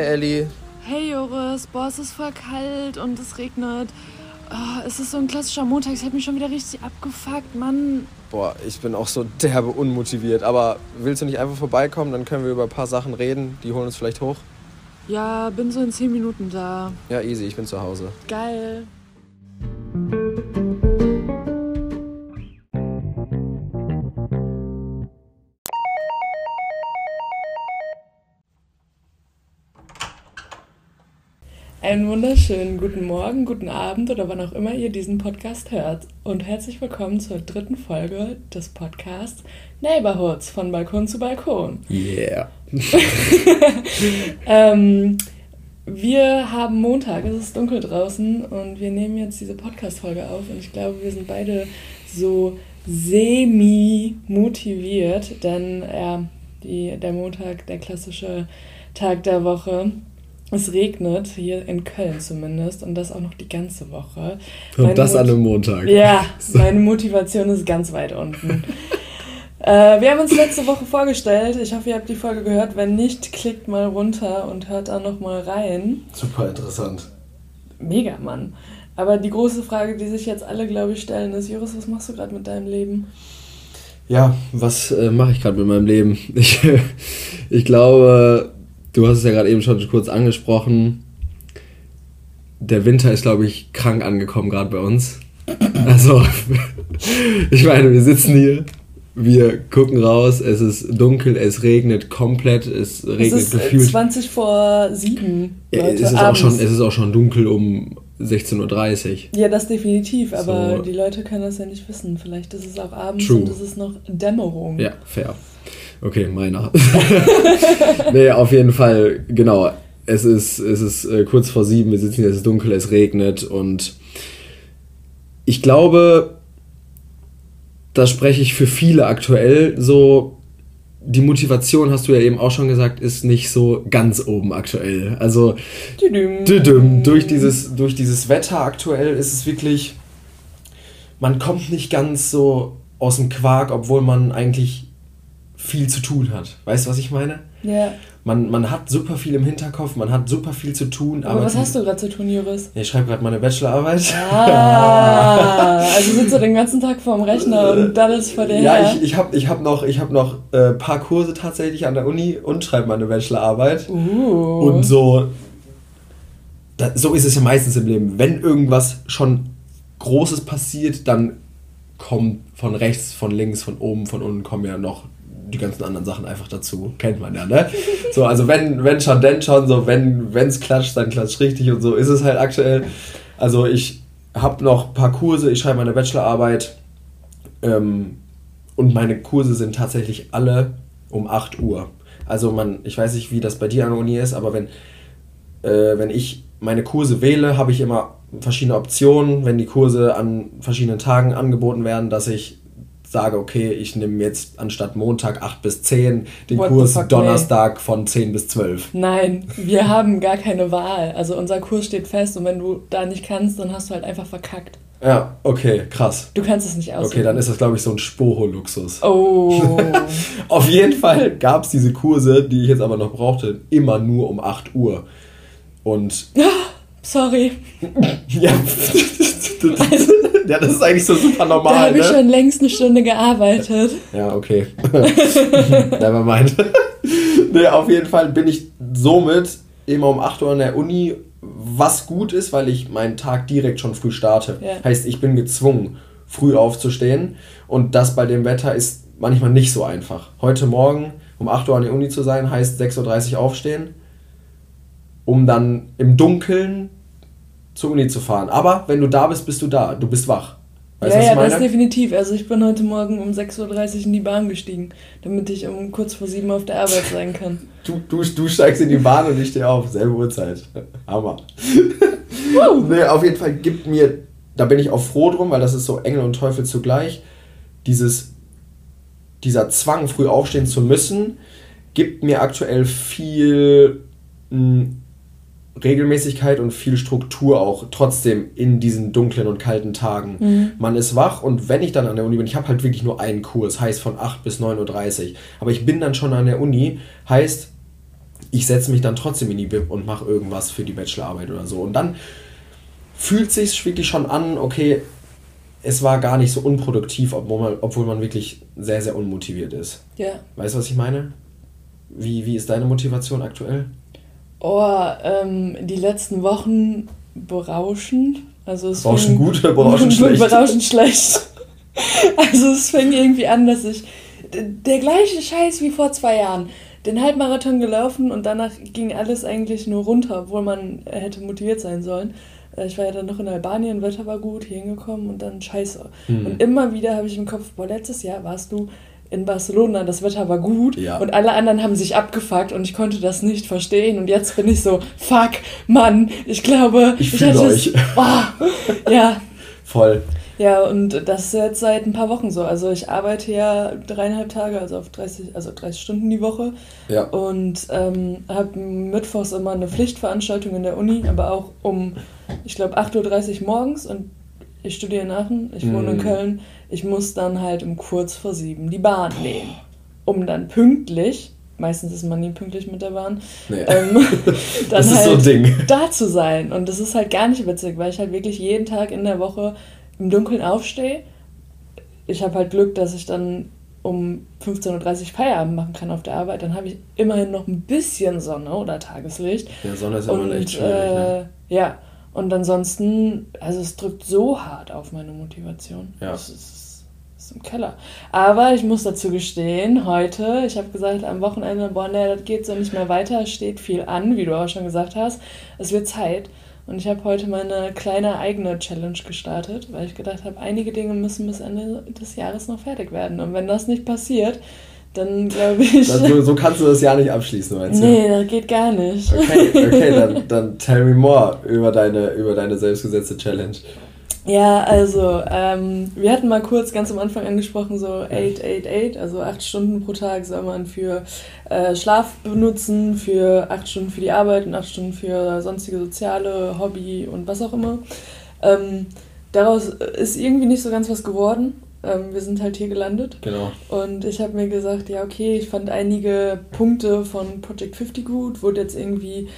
Hi Ellie. Hey Joris, boah, es ist voll kalt und es regnet. Oh, es ist so ein klassischer Montag, ich habe mich schon wieder richtig abgefuckt, Mann. Boah, ich bin auch so derbe unmotiviert. Aber willst du nicht einfach vorbeikommen? Dann können wir über ein paar Sachen reden. Die holen uns vielleicht hoch. Ja, bin so in 10 Minuten da. Ja, easy, ich bin zu Hause. Geil. Einen wunderschönen guten Morgen, guten Abend oder wann auch immer ihr diesen Podcast hört. Und herzlich willkommen zur dritten Folge des Podcasts Neighborhoods von Balkon zu Balkon. Yeah. ähm, wir haben Montag, es ist dunkel draußen und wir nehmen jetzt diese Podcast-Folge auf und ich glaube, wir sind beide so semi-motiviert, denn ja, die, der Montag, der klassische Tag der Woche, es regnet, hier in Köln zumindest, und das auch noch die ganze Woche. Und meine das Mot an einem Montag. Ja, meine Motivation ist ganz weit unten. äh, wir haben uns letzte Woche vorgestellt. Ich hoffe, ihr habt die Folge gehört. Wenn nicht, klickt mal runter und hört da nochmal rein. Super interessant. Mega, Mann. Aber die große Frage, die sich jetzt alle, glaube ich, stellen, ist: Joris, was machst du gerade mit deinem Leben? Ja, was äh, mache ich gerade mit meinem Leben? Ich, ich glaube du hast es ja gerade eben schon kurz angesprochen. Der Winter ist, glaube ich, krank angekommen, gerade bei uns. Also, ich meine, wir sitzen hier, wir gucken raus, es ist dunkel, es regnet komplett, es regnet es ist gefühlt. 20 vor 7. Ja, es, ist auch schon, es ist auch schon dunkel um 16.30 Uhr. Ja, das definitiv, aber so. die Leute können das ja nicht wissen. Vielleicht ist es auch abends True. und es ist noch Dämmerung. Ja, fair. Okay, meiner. nee, auf jeden Fall, genau. Es ist, es ist äh, kurz vor sieben, wir sitzen hier, es ist dunkel, es regnet und ich glaube, da spreche ich für viele aktuell so. Die Motivation, hast du ja eben auch schon gesagt, ist nicht so ganz oben aktuell. Also düdüm. durch dieses, durch dieses Wetter aktuell ist es wirklich, man kommt nicht ganz so aus dem Quark, obwohl man eigentlich viel zu tun hat. Weißt du, was ich meine? Ja. Man, man hat super viel im Hinterkopf, man hat super viel zu tun. Aber, aber was hast du gerade zu tun, Juris? ich schreibe gerade meine Bachelorarbeit. Ah, also sitzt du den ganzen Tag vorm Rechner und daddelst vor dir Ja, her. ich, ich habe ich hab noch, ich hab noch äh, paar Kurse tatsächlich an der Uni und schreibe meine Bachelorarbeit. Uh. Und so, da, so ist es ja meistens im Leben. Wenn irgendwas schon Großes passiert, dann kommt von rechts, von links, von oben, von unten kommen ja noch die ganzen anderen Sachen einfach dazu. Kennt man ja, ne? So, also wenn, wenn schon, denn schon, so, wenn es klatscht, dann klatscht richtig und so ist es halt aktuell. Also ich habe noch ein paar Kurse, ich schreibe meine Bachelorarbeit ähm, und meine Kurse sind tatsächlich alle um 8 Uhr. Also man, ich weiß nicht, wie das bei dir an der Uni ist, aber wenn, äh, wenn ich meine Kurse wähle, habe ich immer verschiedene Optionen, wenn die Kurse an verschiedenen Tagen angeboten werden, dass ich sage, okay, ich nehme jetzt anstatt Montag 8 bis 10 den What Kurs fuck, Donnerstag nee. von 10 bis 12. Nein, wir haben gar keine Wahl. Also unser Kurs steht fest und wenn du da nicht kannst, dann hast du halt einfach verkackt. Ja, okay, krass. Du kannst es nicht aussuchen. Okay, dann ist das, glaube ich, so ein Spoho-Luxus. Oh. Auf jeden Fall gab es diese Kurse, die ich jetzt aber noch brauchte, immer nur um 8 Uhr. Und. Sorry. ja. also, ja, das ist eigentlich so super normal. Da habe ich ne? schon längst eine Stunde gearbeitet. Ja, okay. Never mind. nee, auf jeden Fall bin ich somit immer um 8 Uhr an der Uni, was gut ist, weil ich meinen Tag direkt schon früh starte. Ja. Heißt, ich bin gezwungen, früh aufzustehen. Und das bei dem Wetter ist manchmal nicht so einfach. Heute Morgen um 8 Uhr an der Uni zu sein, heißt 6.30 Uhr aufstehen, um dann im Dunkeln zur Uni zu fahren. Aber wenn du da bist, bist du da. Du bist wach. Weißt ja, ja, das definitiv. Also ich bin heute Morgen um 6.30 Uhr in die Bahn gestiegen, damit ich um kurz vor sieben auf der Arbeit sein kann. Du, du, du steigst in die Bahn und ich stehe auf. Selbe Uhrzeit. Hammer. nee, auf jeden Fall gibt mir, da bin ich auch froh drum, weil das ist so Engel und Teufel zugleich, dieses, dieser Zwang, früh aufstehen zu müssen, gibt mir aktuell viel mh, hm, Regelmäßigkeit und viel Struktur auch trotzdem in diesen dunklen und kalten Tagen. Mhm. Man ist wach und wenn ich dann an der Uni bin, ich habe halt wirklich nur einen Kurs, heißt von 8 bis 9.30 Uhr. Aber ich bin dann schon an der Uni, heißt, ich setze mich dann trotzdem in die Bib und mache irgendwas für die Bachelorarbeit oder so. Und dann fühlt sich wirklich schon an, okay, es war gar nicht so unproduktiv, obwohl man, obwohl man wirklich sehr, sehr unmotiviert ist. Ja. Weißt du, was ich meine? Wie, wie ist deine Motivation aktuell? Oh, ähm, die letzten Wochen berauschend. Also es berauschend fing, gut oder berauschend schlecht? Berauschend schlecht. Also es fing irgendwie an, dass ich der gleiche Scheiß wie vor zwei Jahren. Den Halbmarathon gelaufen und danach ging alles eigentlich nur runter, obwohl man hätte motiviert sein sollen. Äh, ich war ja dann noch in Albanien, Wetter war gut, hier hingekommen und dann scheiße. Mhm. Und immer wieder habe ich im Kopf, boah, letztes Jahr warst du in Barcelona, das Wetter war gut ja. und alle anderen haben sich abgefuckt und ich konnte das nicht verstehen und jetzt bin ich so, fuck, Mann, ich glaube, ich, ich hätte euch. Es, oh, ja. Voll. Ja, und das ist jetzt seit ein paar Wochen so. Also ich arbeite ja dreieinhalb Tage, also auf 30, also 30 Stunden die Woche. Ja. Und ähm, habe mittwochs immer eine Pflichtveranstaltung in der Uni, aber auch um, ich glaube, 8.30 Uhr morgens und ich studiere in Aachen, ich wohne mm. in mhm. Köln. Ich muss dann halt um kurz vor sieben die Bahn nehmen, um dann pünktlich meistens ist man nie pünktlich mit der Bahn, nee. ähm, dann halt so da zu sein. Und das ist halt gar nicht witzig, weil ich halt wirklich jeden Tag in der Woche im Dunkeln aufstehe. Ich habe halt Glück, dass ich dann um 15.30 Uhr Feierabend machen kann auf der Arbeit. Dann habe ich immerhin noch ein bisschen Sonne oder Tageslicht. Ja, Sonne ist immer echt schwierig. Äh, ne? Ja, und ansonsten, also es drückt so hart auf meine Motivation. Ja. Das ist, ist im Keller. Aber ich muss dazu gestehen, heute, ich habe gesagt, am Wochenende, boah, ne, das geht so nicht mehr weiter, es steht viel an, wie du auch schon gesagt hast. Es wird Zeit. Und ich habe heute meine kleine eigene Challenge gestartet, weil ich gedacht habe, einige Dinge müssen bis Ende des Jahres noch fertig werden. Und wenn das nicht passiert, dann glaube ich. Also, so kannst du das Jahr nicht abschließen, meinst du? Nee, das geht gar nicht. Okay, okay dann, dann tell me more über deine, über deine selbstgesetzte Challenge. Ja, also ähm, wir hatten mal kurz ganz am Anfang angesprochen, so 8, 8, 8, also 8 Stunden pro Tag soll man für äh, Schlaf benutzen, für 8 Stunden für die Arbeit und 8 Stunden für sonstige soziale, Hobby und was auch immer. Ähm, daraus ist irgendwie nicht so ganz was geworden. Ähm, wir sind halt hier gelandet. Genau. Und ich habe mir gesagt, ja, okay, ich fand einige Punkte von Project 50 gut, wurde jetzt irgendwie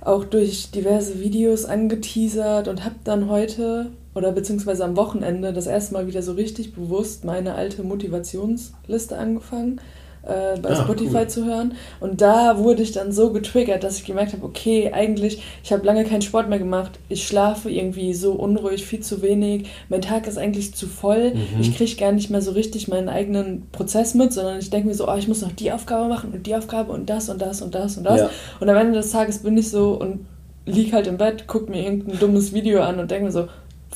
auch durch diverse Videos angeteasert und habe dann heute oder beziehungsweise am Wochenende das erste Mal wieder so richtig bewusst meine alte Motivationsliste angefangen äh, bei ah, Spotify cool. zu hören. Und da wurde ich dann so getriggert, dass ich gemerkt habe, okay, eigentlich, ich habe lange keinen Sport mehr gemacht, ich schlafe irgendwie so unruhig, viel zu wenig, mein Tag ist eigentlich zu voll, mhm. ich kriege gar nicht mehr so richtig meinen eigenen Prozess mit, sondern ich denke mir so, oh, ich muss noch die Aufgabe machen und die Aufgabe und das und das und das und das. Ja. Und am Ende des Tages bin ich so und lieg halt im Bett, guck mir irgendein dummes Video an und denke mir so,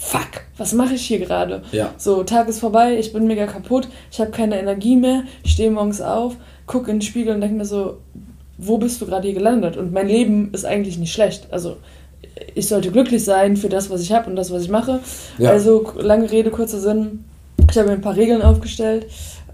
fuck, was mache ich hier gerade? Ja. So, Tag ist vorbei, ich bin mega kaputt, ich habe keine Energie mehr, ich stehe morgens auf, gucke in den Spiegel und denke mir so, wo bist du gerade hier gelandet? Und mein Leben ist eigentlich nicht schlecht. Also, ich sollte glücklich sein für das, was ich habe und das, was ich mache. Ja. Also, lange Rede, kurzer Sinn. Ich habe mir ein paar Regeln aufgestellt.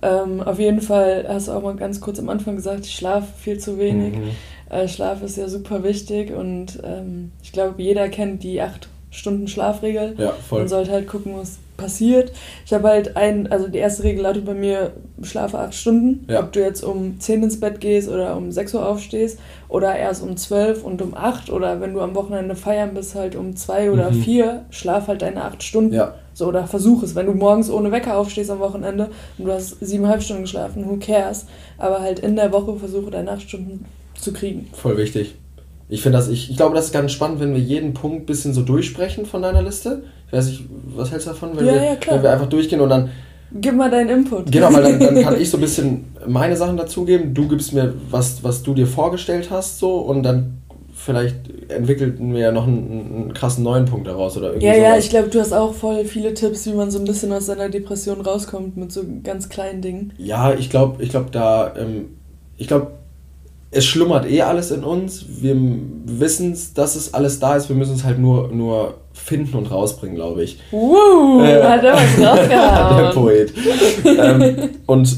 Ähm, auf jeden Fall hast du auch mal ganz kurz am Anfang gesagt, ich schlafe viel zu wenig. Mhm. Äh, Schlaf ist ja super wichtig und ähm, ich glaube, jeder kennt die acht Stunden Schlafregel. Ja, voll. Man sollte halt gucken, was passiert. Ich habe halt ein, also die erste Regel lautet bei mir, schlafe acht Stunden. Ja. Ob du jetzt um 10 ins Bett gehst oder um 6 Uhr aufstehst oder erst um 12 und um 8 oder wenn du am Wochenende feiern bist, halt um 2 oder mhm. 4, schlaf halt deine acht Stunden. Ja. So, oder versuch es. Wenn du morgens ohne Wecker aufstehst am Wochenende und du hast siebeneinhalb Stunden geschlafen, who cares? Aber halt in der Woche versuche deine acht Stunden zu kriegen. Voll wichtig. Ich finde das, ich, ich glaube, das ist ganz spannend, wenn wir jeden Punkt ein bisschen so durchsprechen von deiner Liste. Ich weiß nicht, was hältst du davon, wenn, ja, wir, ja, wenn wir einfach durchgehen und dann. Gib mal deinen Input. Genau, weil dann, dann kann ich so ein bisschen meine Sachen dazugeben. Du gibst mir, was, was du dir vorgestellt hast, so und dann vielleicht entwickelten wir ja noch einen, einen krassen neuen Punkt daraus oder irgendwie. Ja, sowas. ja, ich glaube, du hast auch voll viele Tipps, wie man so ein bisschen aus seiner Depression rauskommt mit so ganz kleinen Dingen. Ja, ich glaube, ich glaube, da, ähm, ich glaube, es schlummert eh alles in uns. Wir wissen, dass es alles da ist. Wir müssen es halt nur, nur finden und rausbringen, glaube ich. Uh, äh, hat er was rausgehauen. Der Poet. ähm, und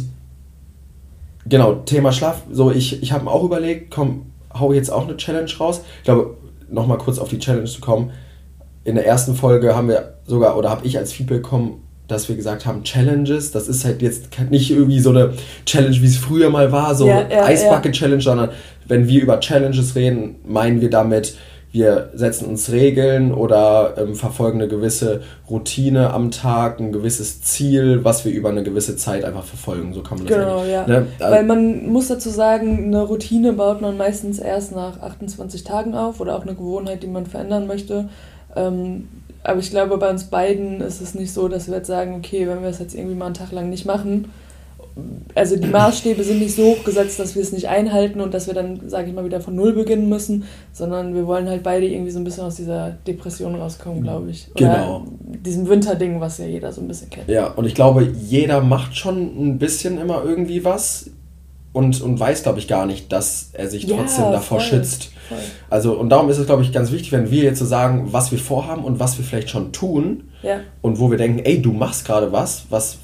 genau, Thema Schlaf. So, ich, ich habe mir auch überlegt, komm, hau jetzt auch eine Challenge raus. Ich glaube, nochmal kurz auf die Challenge zu kommen. In der ersten Folge haben wir sogar, oder habe ich als Feedback bekommen, dass wir gesagt haben, Challenges, das ist halt jetzt nicht irgendwie so eine Challenge, wie es früher mal war, so ja, ja, Eisbucket-Challenge, ja. sondern wenn wir über Challenges reden, meinen wir damit, wir setzen uns Regeln oder ähm, verfolgen eine gewisse Routine am Tag, ein gewisses Ziel, was wir über eine gewisse Zeit einfach verfolgen. So kann man das Genau, ja. Ne? Weil man muss dazu sagen, eine Routine baut man meistens erst nach 28 Tagen auf oder auch eine Gewohnheit, die man verändern möchte. Ähm, aber ich glaube, bei uns beiden ist es nicht so, dass wir jetzt sagen, okay, wenn wir es jetzt irgendwie mal einen Tag lang nicht machen, also die Maßstäbe sind nicht so hoch gesetzt, dass wir es nicht einhalten und dass wir dann, sage ich mal, wieder von Null beginnen müssen, sondern wir wollen halt beide irgendwie so ein bisschen aus dieser Depression rauskommen, glaube ich. Oder genau. Diesem Winterding, was ja jeder so ein bisschen kennt. Ja, und ich glaube, jeder macht schon ein bisschen immer irgendwie was und, und weiß, glaube ich, gar nicht, dass er sich trotzdem ja, davor voll, schützt. Voll. Also, und darum ist es, glaube ich, ganz wichtig, wenn wir jetzt so sagen, was wir vorhaben und was wir vielleicht schon tun ja. und wo wir denken, ey, du machst gerade was, was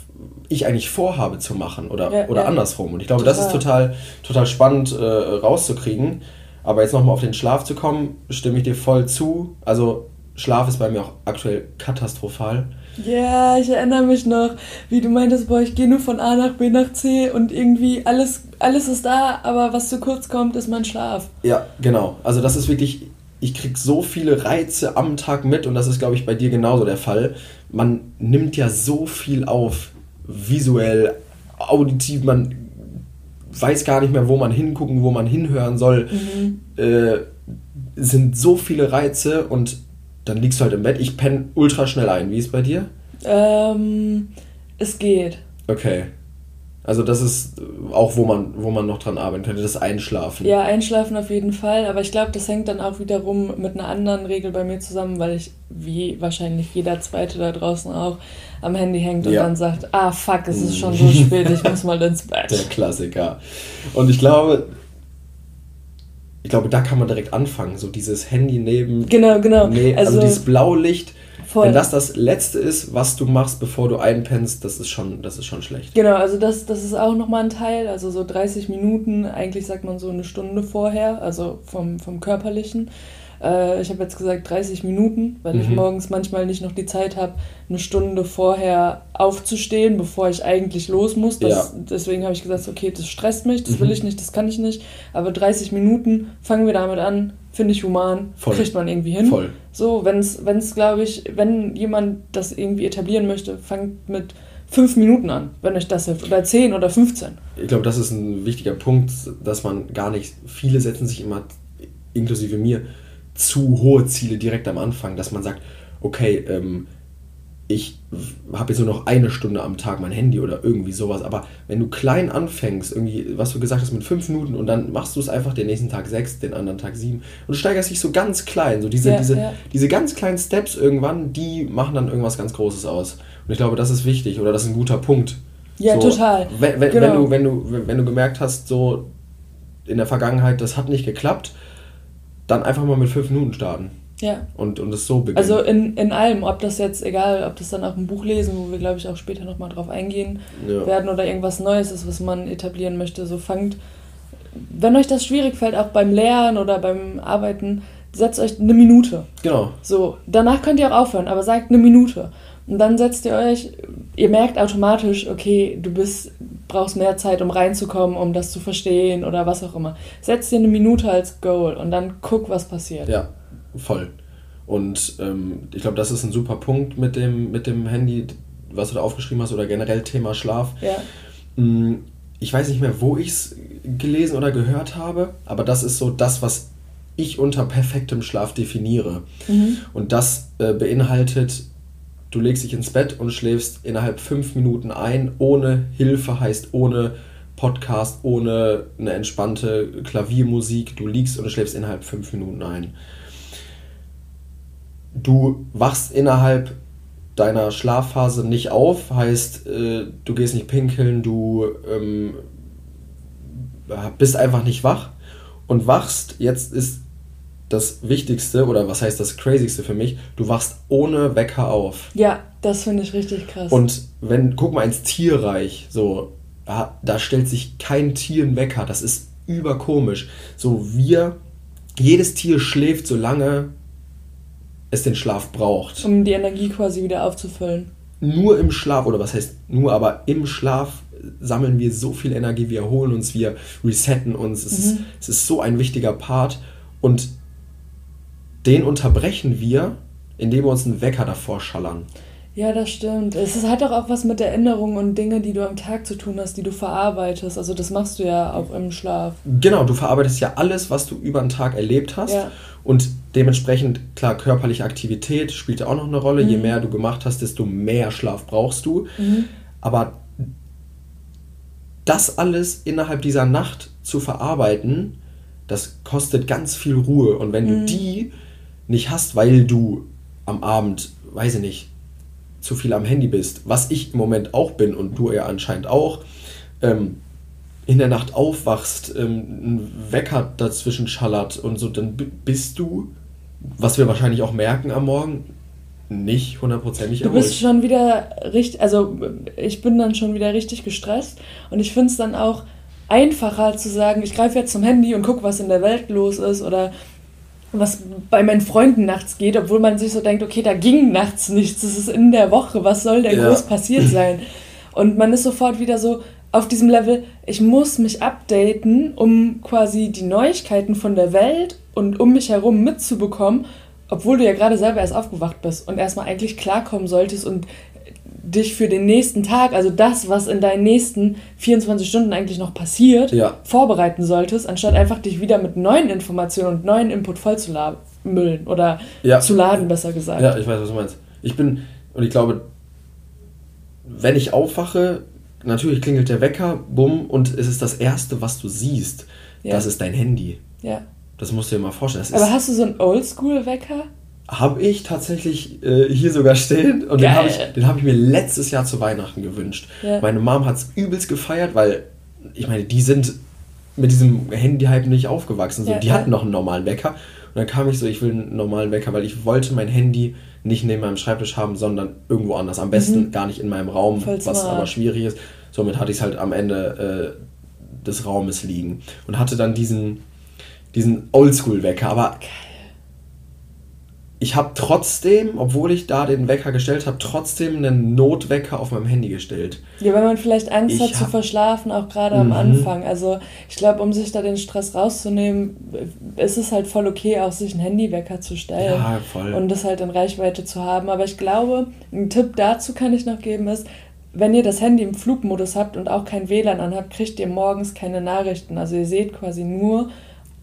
ich eigentlich vorhabe zu machen oder, ja, oder andersrum. Und ich glaube, total. das ist total, total spannend äh, rauszukriegen. Aber jetzt nochmal auf den Schlaf zu kommen, stimme ich dir voll zu. Also Schlaf ist bei mir auch aktuell katastrophal. Ja, ich erinnere mich noch, wie du meintest, boah, ich gehe nur von A nach B nach C und irgendwie alles, alles ist da, aber was zu kurz kommt, ist mein Schlaf. Ja, genau. Also das ist wirklich, ich kriege so viele Reize am Tag mit und das ist, glaube ich, bei dir genauso der Fall. Man nimmt ja so viel auf visuell, auditiv, man weiß gar nicht mehr, wo man hingucken, wo man hinhören soll. Mhm. Äh, sind so viele Reize und dann liegst du halt im Bett. Ich penne ultra schnell ein. Wie ist es bei dir? Ähm, es geht. Okay. Also das ist auch, wo man, wo man noch dran arbeiten könnte, das Einschlafen. Ja, Einschlafen auf jeden Fall, aber ich glaube, das hängt dann auch wiederum mit einer anderen Regel bei mir zusammen, weil ich, wie wahrscheinlich jeder Zweite da draußen auch, am Handy hängt und ja. dann sagt, ah fuck, es ist schon so spät, ich muss mal ins Bett. Der Klassiker. Und ich glaube, ich glaube, da kann man direkt anfangen, so dieses Handy neben... Genau, genau. Nee, also, also dieses Blaulicht Voll. Wenn das das Letzte ist, was du machst, bevor du einpennst, das ist schon, das ist schon schlecht. Genau, also das, das ist auch nochmal ein Teil. Also so 30 Minuten, eigentlich sagt man so eine Stunde vorher, also vom, vom Körperlichen. Äh, ich habe jetzt gesagt 30 Minuten, weil mhm. ich morgens manchmal nicht noch die Zeit habe, eine Stunde vorher aufzustehen, bevor ich eigentlich los muss. Das, ja. Deswegen habe ich gesagt, okay, das stresst mich, das mhm. will ich nicht, das kann ich nicht. Aber 30 Minuten, fangen wir damit an, finde ich human, Voll. kriegt man irgendwie hin. Voll. So, wenn es, glaube ich, wenn jemand das irgendwie etablieren möchte, fangt mit fünf Minuten an, wenn euch das hilft. Oder zehn oder 15. Ich glaube, das ist ein wichtiger Punkt, dass man gar nicht, viele setzen sich immer, inklusive mir, zu hohe Ziele direkt am Anfang, dass man sagt, okay, ähm, ich habe jetzt nur noch eine Stunde am Tag mein Handy oder irgendwie sowas. Aber wenn du klein anfängst, irgendwie, was du gesagt hast, mit fünf Minuten und dann machst du es einfach den nächsten Tag sechs, den anderen Tag sieben und du steigerst dich so ganz klein. So diese, ja, diese, ja. diese ganz kleinen Steps irgendwann, die machen dann irgendwas ganz Großes aus. Und ich glaube, das ist wichtig oder das ist ein guter Punkt. Ja, so, total. Wenn, wenn, genau. wenn, du, wenn, du, wenn du gemerkt hast, so in der Vergangenheit, das hat nicht geklappt, dann einfach mal mit fünf Minuten starten. Ja. Und, und es so beginnen. Also in, in allem, ob das jetzt, egal, ob das dann auch ein Buch lesen, wo wir, glaube ich, auch später nochmal drauf eingehen ja. werden oder irgendwas Neues ist, was man etablieren möchte, so fangt, wenn euch das schwierig fällt, auch beim Lernen oder beim Arbeiten, setzt euch eine Minute. Genau. So, danach könnt ihr auch aufhören, aber sagt eine Minute. Und dann setzt ihr euch, ihr merkt automatisch, okay, du bist, brauchst mehr Zeit, um reinzukommen, um das zu verstehen oder was auch immer. Setzt dir eine Minute als Goal und dann guck, was passiert. Ja, voll. Und ähm, ich glaube, das ist ein super Punkt mit dem, mit dem Handy, was du da aufgeschrieben hast, oder generell Thema Schlaf. Ja. Mm, ich weiß nicht mehr, wo ich es gelesen oder gehört habe, aber das ist so das, was ich unter perfektem Schlaf definiere. Mhm. Und das äh, beinhaltet, du legst dich ins Bett und schläfst innerhalb fünf Minuten ein, ohne Hilfe, heißt ohne Podcast, ohne eine entspannte Klaviermusik. Du liegst und schläfst innerhalb fünf Minuten ein. Du wachst innerhalb deiner Schlafphase nicht auf, heißt, äh, du gehst nicht pinkeln, du ähm, bist einfach nicht wach. Und wachst, jetzt ist das Wichtigste oder was heißt das Crazyste für mich, du wachst ohne Wecker auf. Ja, das finde ich richtig krass. Und wenn, guck mal ins Tierreich, so, da stellt sich kein Tier einen Wecker, das ist überkomisch. So, wir, jedes Tier schläft so lange, es den Schlaf braucht. Um die Energie quasi wieder aufzufüllen. nur im Schlaf, oder was heißt nur, aber im Schlaf sammeln wir so viel Energie, wir erholen uns, wir resetten uns. Es, mhm. ist, es ist so ein wichtiger Part und den unterbrechen wir, indem wir uns einen Wecker davor schallern. Ja, das stimmt. Es hat doch auch was mit Erinnerungen und Dinge, die du am Tag zu tun hast, die du verarbeitest. Also das machst du ja auch im Schlaf. Genau, du verarbeitest ja alles, was du über den Tag erlebt hast. Ja. Und dementsprechend, klar, körperliche Aktivität spielt auch noch eine Rolle. Mhm. Je mehr du gemacht hast, desto mehr Schlaf brauchst du. Mhm. Aber das alles innerhalb dieser Nacht zu verarbeiten, das kostet ganz viel Ruhe. Und wenn mhm. du die nicht hast, weil du am Abend, weiß ich nicht, zu viel am Handy bist, was ich im Moment auch bin und du ja anscheinend auch, ähm, in der Nacht aufwachst, ähm, ein Wecker dazwischen schallert und so, dann bist du, was wir wahrscheinlich auch merken am Morgen, nicht hundertprozentig. Du bist schon wieder richtig, also ich bin dann schon wieder richtig gestresst und ich finde es dann auch einfacher zu sagen, ich greife jetzt zum Handy und gucke, was in der Welt los ist oder was bei meinen Freunden nachts geht, obwohl man sich so denkt, okay, da ging nachts nichts, das ist in der Woche, was soll denn ja. groß passiert sein? Und man ist sofort wieder so auf diesem Level, ich muss mich updaten, um quasi die Neuigkeiten von der Welt und um mich herum mitzubekommen, obwohl du ja gerade selber erst aufgewacht bist und erstmal eigentlich klarkommen solltest und dich für den nächsten Tag, also das, was in deinen nächsten 24 Stunden eigentlich noch passiert, ja. vorbereiten solltest, anstatt einfach dich wieder mit neuen Informationen und neuen Input voll zu müllen oder ja. zu laden, besser gesagt. Ja, ich weiß, was du meinst. Ich bin, und ich glaube, wenn ich aufwache, natürlich klingelt der Wecker, bumm, und es ist das Erste, was du siehst. Ja. Das ist dein Handy. Ja. Das musst du dir mal vorstellen. Das Aber hast du so einen Oldschool-Wecker? Habe ich tatsächlich äh, hier sogar stehen und Geil. den habe ich, hab ich mir letztes Jahr zu Weihnachten gewünscht. Ja. Meine Mom hat es übelst gefeiert, weil ich meine, die sind mit diesem Handy-Hype nicht aufgewachsen. So, ja, die ja. hatten noch einen normalen Wecker. Und dann kam ich so, ich will einen normalen Wecker, weil ich wollte mein Handy nicht neben meinem Schreibtisch haben, sondern irgendwo anders. Am besten mhm. gar nicht in meinem Raum, Voll was smart. aber schwierig ist. Somit hatte ich es halt am Ende äh, des Raumes liegen. Und hatte dann diesen, diesen Oldschool-Wecker. Aber Geil ich habe trotzdem, obwohl ich da den Wecker gestellt habe, trotzdem einen Notwecker auf meinem Handy gestellt. Ja, weil man vielleicht Angst ich hat zu verschlafen, auch gerade am mhm. Anfang. Also ich glaube, um sich da den Stress rauszunehmen, ist es halt voll okay, auch sich einen Handywecker zu stellen. Ja, voll. Und das halt in Reichweite zu haben. Aber ich glaube, ein Tipp dazu kann ich noch geben, ist, wenn ihr das Handy im Flugmodus habt und auch kein WLAN anhabt, kriegt ihr morgens keine Nachrichten. Also ihr seht quasi nur,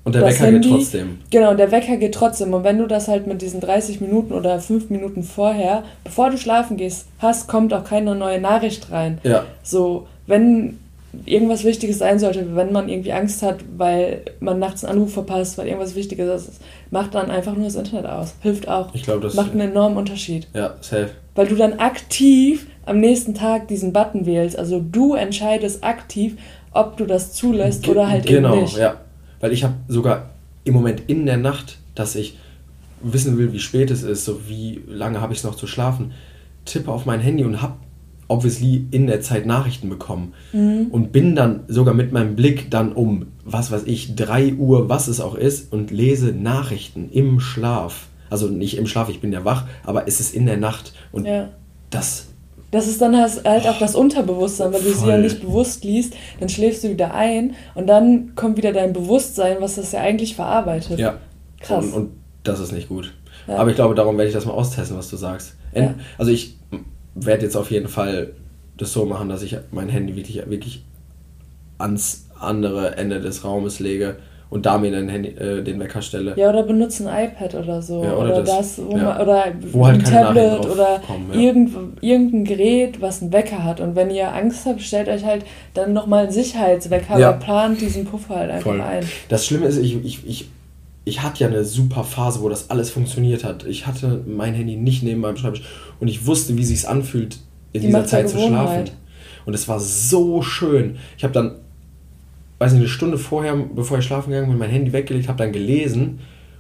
und der Wecker Handy, geht trotzdem. Genau, der Wecker geht trotzdem. Und wenn du das halt mit diesen 30 Minuten oder 5 Minuten vorher, bevor du schlafen gehst, hast, kommt auch keine neue Nachricht rein. Ja. So, wenn irgendwas Wichtiges sein sollte, wenn man irgendwie Angst hat, weil man nachts einen Anruf verpasst, weil irgendwas Wichtiges ist, macht dann einfach nur das Internet aus. Hilft auch. Ich glaube, das macht einen enormen Unterschied. Ja, safe. Weil du dann aktiv am nächsten Tag diesen Button wählst. Also du entscheidest aktiv, ob du das zulässt Ge oder halt genau, eben nicht. Genau, ja weil ich habe sogar im Moment in der Nacht, dass ich wissen will, wie spät es ist, so wie lange habe ich es noch zu schlafen, tippe auf mein Handy und habe obviously in der Zeit Nachrichten bekommen mhm. und bin dann sogar mit meinem Blick dann um, was weiß ich, 3 Uhr, was es auch ist und lese Nachrichten im Schlaf. Also nicht im Schlaf, ich bin ja wach, aber es ist in der Nacht und ja. das das ist dann halt auch das Unterbewusstsein, weil du sie ja nicht bewusst liest, dann schläfst du wieder ein und dann kommt wieder dein Bewusstsein, was das ja eigentlich verarbeitet. Ja. Krass. Und, und das ist nicht gut. Ja. Aber ich glaube, darum werde ich das mal austesten, was du sagst. Ja. Also ich werde jetzt auf jeden Fall das so machen, dass ich mein Handy wirklich, wirklich ans andere Ende des Raumes lege und da mir den, Handy, äh, den Wecker stelle. Ja, oder benutze ein iPad oder so. Ja, oder, oder, das, das wo ja. man, oder wo halt ein Tablet oder kommen, ja. irgend, irgendein Gerät, was einen Wecker hat. Und wenn ihr Angst habt, stellt euch halt dann nochmal einen Sicherheitswecker, aber plant diesen Puffer halt einfach Voll. ein. Das Schlimme ist, ich, ich, ich, ich hatte ja eine super Phase, wo das alles funktioniert hat. Ich hatte mein Handy nicht neben meinem Schreibtisch und ich wusste, wie sich anfühlt, in Die dieser Zeit zu schlafen. Und es war so schön. Ich habe dann weiß nicht, eine Stunde vorher, bevor ich schlafen gegangen bin, mein Handy weggelegt, habe dann gelesen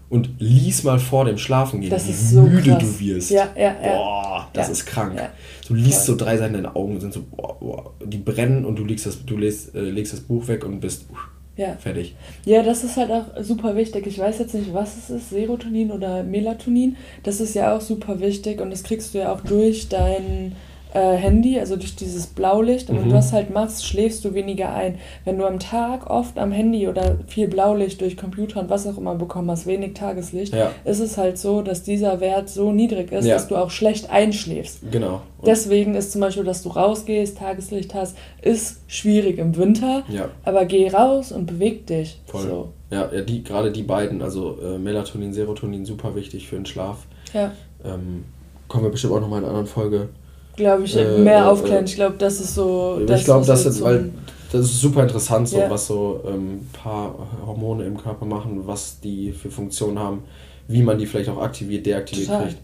und lies mal vor dem Schlafen gehen, das wie so müde krass. du wirst. Ja, ja, ja. Boah, das ja. ist krank. Ja. Du liest so drei Seiten, deine Augen sind so, boah, boah, die brennen und du legst das, du legst, äh, legst das Buch weg und bist uh, ja. fertig. Ja, das ist halt auch super wichtig. Ich weiß jetzt nicht, was es ist, Serotonin oder Melatonin. Das ist ja auch super wichtig und das kriegst du ja auch durch deinen äh, Handy, also durch dieses Blaulicht. Und wenn Mhm. du das halt machst, schläfst du weniger ein. Wenn du am Tag oft am Handy oder viel Blaulicht durch Computer und was auch immer bekommen hast, wenig Tageslicht, Ja. ist es halt so, dass dieser Wert so niedrig ist, Ja. dass du auch schlecht einschläfst. Genau. Und- Deswegen ist zum Beispiel, dass du rausgehst, Tageslicht hast, ist schwierig im Winter. Ja. Aber geh raus und beweg dich. Voll. So. Ja, ja die, gerade die beiden, also äh, Melatonin, Serotonin, super wichtig für den Schlaf. Ja, Ähm, kommen wir bestimmt auch nochmal in einer anderen Folge. Glaube ich, Äh, mehr äh, aufklären. äh, Ich glaube, das ist so. ich glaube, das, so weil, das ist super interessant, so, Ja. was so ein ähm, paar Hormone im Körper machen, was die für Funktionen haben, wie man die vielleicht auch aktiviert, deaktiviert Total. kriegt.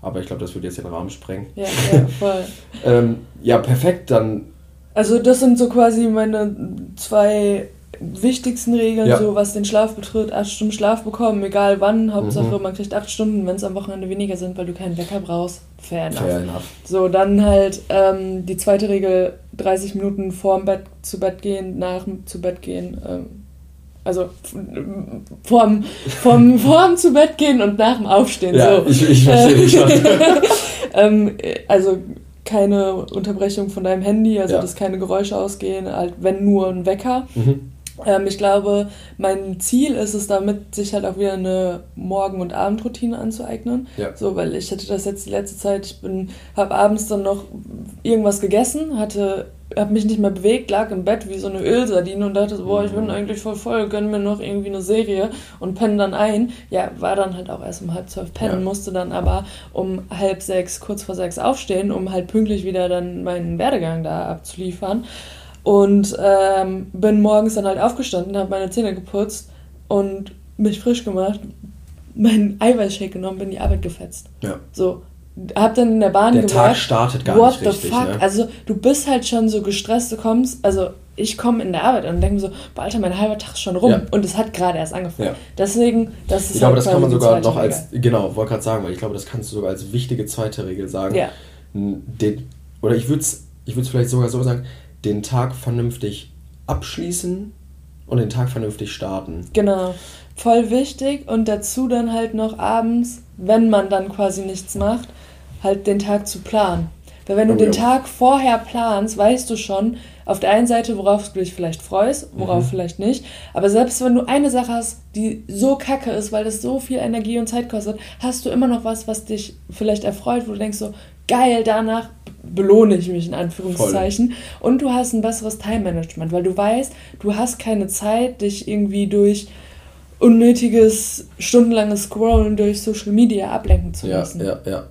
Aber ich glaube, das würde jetzt den Rahmen sprengen. Ja, ja, voll. Ähm, ja, perfekt, dann Also das sind so quasi meine zwei wichtigsten Regeln, Ja. so was den Schlaf betrifft. Acht Stunden Schlaf bekommen, egal wann. Hauptsache, Mhm. man kriegt acht Stunden, wenn es am Wochenende weniger sind, weil du keinen Wecker brauchst. Fair enough. fair enough. So, dann halt ähm, die zweite Regel, 30 Minuten vorm Bett zu Bett gehen, nach dem zu Bett gehen. Ähm, also vorm, vorm, vorm zu Bett gehen und nach dem Aufstehen. Ja, so. ich, ich verstehe dich schon. ähm, äh, also keine Unterbrechung von deinem Handy, also Ja. dass keine Geräusche ausgehen, halt wenn nur ein Wecker. Mhm. Ähm, ich glaube, mein Ziel ist es damit, sich halt auch wieder eine Morgen- und Abendroutine anzueignen. Ja. So, weil ich hatte das jetzt die letzte Zeit, ich bin, habe abends dann noch irgendwas gegessen, hatte, habe mich nicht mehr bewegt, lag im Bett wie so eine Ölsardine und dachte so, boah, ich bin Mhm. eigentlich voll voll, gönn mir noch irgendwie eine Serie und penne dann ein. Ja, war dann halt auch erst um halb zwölf pennen, Ja. musste dann aber um halb sechs, kurz vor sechs aufstehen, um halt pünktlich wieder dann meinen Werdegang da abzuliefern. Und ähm, bin morgens dann halt aufgestanden, habe meine Zähne geputzt und mich frisch gemacht, meinen Eiweißshake genommen, bin in die Arbeit gefetzt. Ja. So, hab dann in der Bahn Der gemerkt, Tag startet gar what nicht richtig. the fuck? Ne? Also du bist halt schon so gestresst, du kommst, also ich komme in der Arbeit und denke mir so, boah, Alter, mein halber Tag ist schon rum Ja. und es hat gerade erst angefangen. Ja. Deswegen, das ist Ich glaube, halt das kann man sogar noch als, genau, wollte gerade sagen, weil ich glaube, das kannst du sogar als wichtige zweite Regel sagen. Ja. Den, oder ich würde es ich würd's vielleicht sogar so sagen, den Tag vernünftig abschließen und den Tag vernünftig starten. Genau. Voll wichtig und dazu dann halt noch abends, wenn man dann quasi nichts macht, halt den Tag zu planen. Weil wenn du Oh, den. Tag vorher planst, weißt du schon, auf der einen Seite, worauf du dich vielleicht freust, worauf Mhm. vielleicht nicht. Aber selbst wenn du eine Sache hast, die so kacke ist, weil das so viel Energie und Zeit kostet, hast du immer noch was, was dich vielleicht erfreut, wo du denkst so, geil, danach belohne ich mich in Anführungszeichen. Und du hast ein besseres Time-Management, weil du weißt, du hast keine Zeit, dich irgendwie durch unnötiges, stundenlanges Scrollen durch Social Media ablenken zu Ja, lassen. ja, ja.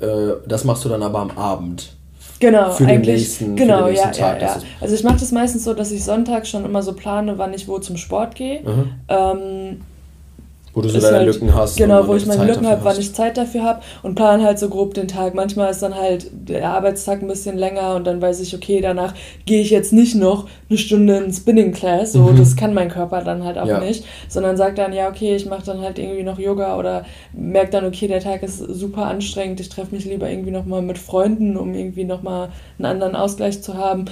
Äh, das machst du dann aber am Abend. Genau, Für den eigentlich. nächsten- genau, den nächsten ja, Tag, ja, ja. Also ich mache das meistens so, dass ich sonntags schon immer so plane, wann ich wo zum Sport gehe. Mhm. Ähm, Wo du so deine halt- Lücken hast. Genau, wo ich meine Zeit Lücken habe, wann ich Zeit dafür habe und plan halt so grob den Tag. Manchmal ist dann halt der Arbeitstag ein bisschen länger und dann weiß ich, okay, danach gehe ich jetzt nicht noch eine Stunde in Spinning Class, so Mhm. das kann mein Körper dann halt auch Ja. nicht, sondern sagt dann, ja, okay, ich mache dann halt irgendwie noch Yoga oder merke dann, okay, der Tag ist super anstrengend, ich treffe mich lieber irgendwie nochmal mit Freunden, um irgendwie nochmal einen anderen Ausgleich zu haben.